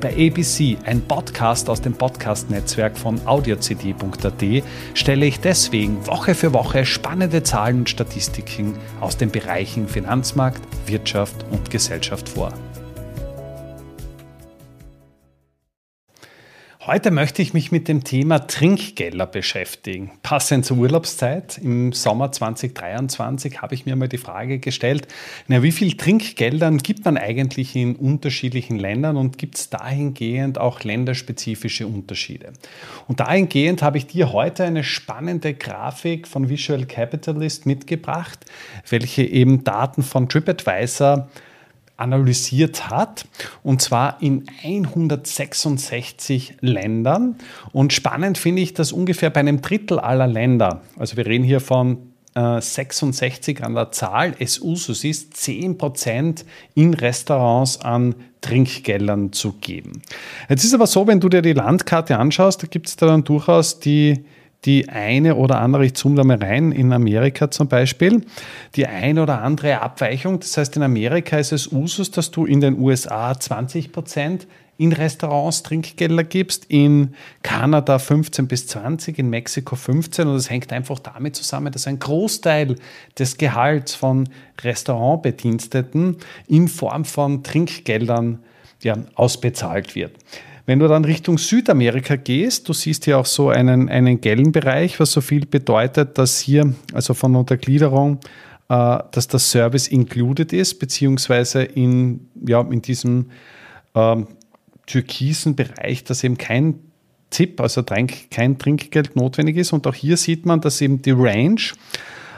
Bei ABC, ein Podcast aus dem Podcast-Netzwerk von audiocd.at, stelle ich deswegen Woche für Woche spannende Zahlen und Statistiken aus den Bereichen Finanzmarkt, Wirtschaft und Gesellschaft vor. Heute möchte ich mich mit dem Thema Trinkgelder beschäftigen. Passend zur Urlaubszeit im Sommer 2023 habe ich mir mal die Frage gestellt, na, wie viel Trinkgeldern gibt man eigentlich in unterschiedlichen Ländern und gibt es dahingehend auch länderspezifische Unterschiede? Und dahingehend habe ich dir heute eine spannende Grafik von Visual Capitalist mitgebracht, welche eben Daten von TripAdvisor analysiert hat, und zwar in 166 Ländern. Und spannend finde ich, dass ungefähr bei einem Drittel aller Länder, also wir reden hier von 66 äh, an der Zahl, es Usus ist, 10% in Restaurants an Trinkgeldern zu geben. Jetzt ist aber so, wenn du dir die Landkarte anschaust, da gibt es da dann durchaus die die eine oder andere, ich zoome da mal rein, in Amerika zum Beispiel, die eine oder andere Abweichung. Das heißt, in Amerika ist es Usus, dass du in den USA 20 Prozent in Restaurants Trinkgelder gibst, in Kanada 15 bis 20, in Mexiko 15 und das hängt einfach damit zusammen, dass ein Großteil des Gehalts von Restaurantbediensteten in Form von Trinkgeldern ja, ausbezahlt wird. Wenn du dann Richtung Südamerika gehst, du siehst hier auch so einen, einen gelben Bereich, was so viel bedeutet, dass hier, also von der Untergliederung, äh, dass das Service included ist, beziehungsweise in, ja, in diesem ähm, türkisen Bereich, dass eben kein Tipp, also kein Trinkgeld notwendig ist. Und auch hier sieht man, dass eben die Range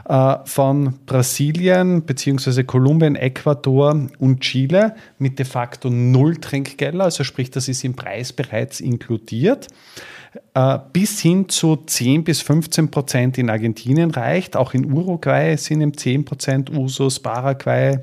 von Brasilien bzw. Kolumbien, Ecuador und Chile mit de facto null Trinkgelder, also sprich, das ist im Preis bereits inkludiert, äh, bis hin zu 10 bis 15 Prozent in Argentinien reicht. Auch in Uruguay sind im 10 Prozent Usus, Paraguay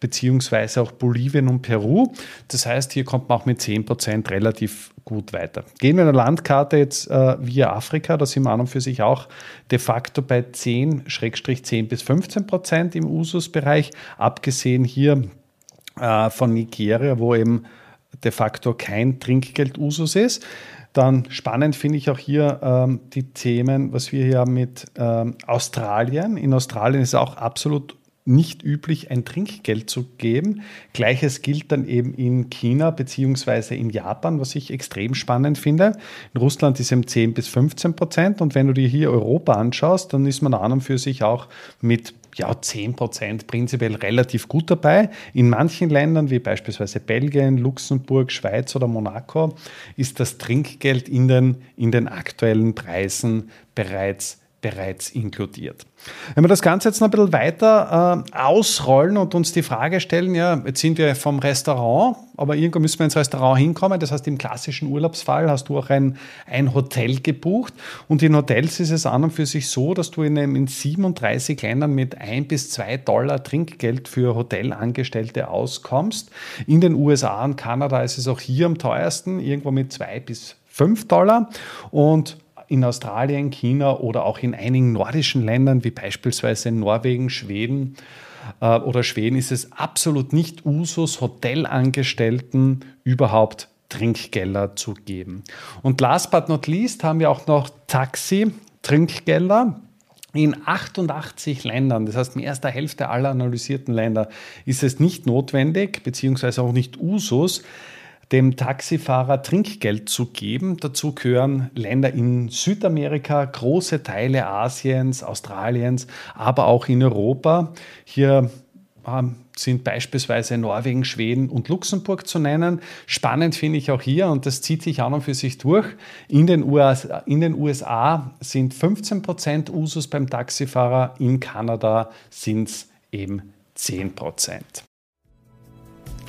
beziehungsweise auch Bolivien und Peru. Das heißt, hier kommt man auch mit 10 Prozent relativ gut weiter. Gehen wir in der Landkarte jetzt äh, via Afrika, da sind wir an und für sich auch de facto bei 10, 10 bis 15 Prozent im Usus-Bereich, abgesehen hier äh, von Nigeria, wo eben de facto kein Trinkgeld Usus ist. Dann spannend finde ich auch hier ähm, die Themen, was wir hier haben mit ähm, Australien. In Australien ist auch absolut nicht üblich, ein Trinkgeld zu geben. Gleiches gilt dann eben in China beziehungsweise in Japan, was ich extrem spannend finde. In Russland ist es 10 bis 15 Prozent und wenn du dir hier Europa anschaust, dann ist man an und für sich auch mit ja, 10 Prozent prinzipiell relativ gut dabei. In manchen Ländern, wie beispielsweise Belgien, Luxemburg, Schweiz oder Monaco, ist das Trinkgeld in den, in den aktuellen Preisen bereits bereits inkludiert. Wenn wir das Ganze jetzt noch ein bisschen weiter äh, ausrollen und uns die Frage stellen, ja, jetzt sind wir vom Restaurant, aber irgendwo müssen wir ins Restaurant hinkommen. Das heißt, im klassischen Urlaubsfall hast du auch ein, ein Hotel gebucht. Und in Hotels ist es an und für sich so, dass du in, in 37 Ländern mit ein bis zwei Dollar Trinkgeld für Hotelangestellte auskommst. In den USA und Kanada ist es auch hier am teuersten, irgendwo mit zwei bis fünf Dollar. Und in Australien, China oder auch in einigen nordischen Ländern wie beispielsweise Norwegen, Schweden äh, oder Schweden ist es absolut nicht Usus, Hotelangestellten überhaupt Trinkgelder zu geben. Und last but not least haben wir auch noch Taxi-Trinkgelder. In 88 Ländern, das heißt mehr als der Hälfte aller analysierten Länder, ist es nicht notwendig, beziehungsweise auch nicht Usus, dem Taxifahrer Trinkgeld zu geben. Dazu gehören Länder in Südamerika, große Teile Asiens, Australiens, aber auch in Europa. Hier ähm, sind beispielsweise Norwegen, Schweden und Luxemburg zu nennen. Spannend finde ich auch hier, und das zieht sich an und für sich durch, in den USA, in den USA sind 15 Prozent Usus beim Taxifahrer, in Kanada sind es eben 10 Prozent.